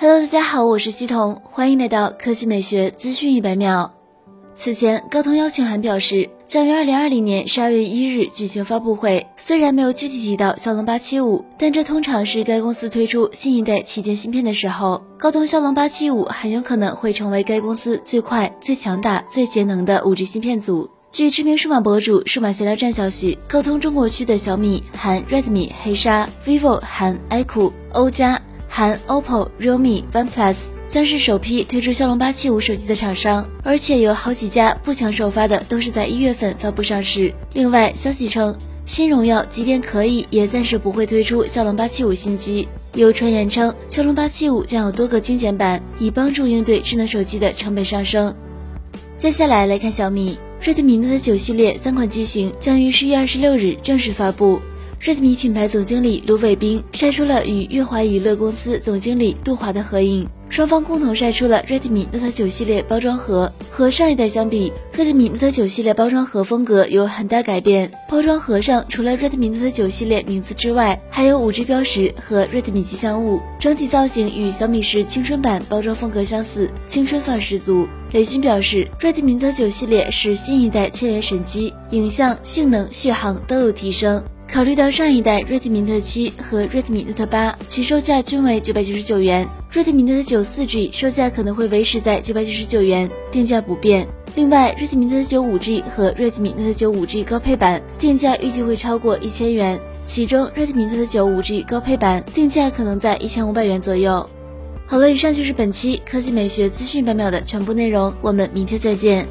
Hello，大家好，我是西彤，欢迎来到科技美学资讯一百秒。此前，高通邀请函表示将于二零二零年十二月一日举行发布会，虽然没有具体提到骁龙八七五，但这通常是该公司推出新一代旗舰芯片的时候。高通骁龙八七五很有可能会成为该公司最快、最强大、最节能的五 G 芯片组。据知名数码博主数码闲聊站消息，高通中国区的小米含 Redmi、黑鲨，vivo 含 iQOO，欧加含 OPPO、realme、OnePlus 将是首批推出骁龙八七五手机的厂商，而且有好几家不抢首发的都是在一月份发布上市。另外，消息称新荣耀即便可以，也暂时不会推出骁龙八七五新机。有传言称，骁龙八七五将有多个精简版，以帮助应对智能手机的成本上升。接下来来看小米。Redmi Note 9系列三款机型将于十月二十六日正式发布。Redmi 品牌总经理卢伟冰晒出了与乐华娱乐公司总经理杜华的合影。双方共同晒出了 Redmi Note 9系列包装盒。和上一代相比，Redmi Note 9系列包装盒风格有很大改变。包装盒上除了 Redmi Note 9系列名字之外，还有五 G 标识和 Redmi 吉祥物。整体造型与小米十青春版包装风格相似，青春范十足。雷军表示，Redmi Note 9系列是新一代千元神机，影像、性能、续航都有提升。考虑到上一代 Redmi Note 7和 Redmi Note 8，其售价均为九百九十九元，Redmi Note 9 4G 售价可能会维持在九百九十九元，定价不变。另外，Redmi Note 9 5G 和 Redmi Note 9 5G 高配版定价预计会超过一千元，其中 Redmi Note 9 5G 高配版定价可能在一千五百元左右。好了，以上就是本期科技美学资讯百秒的全部内容，我们明天再见。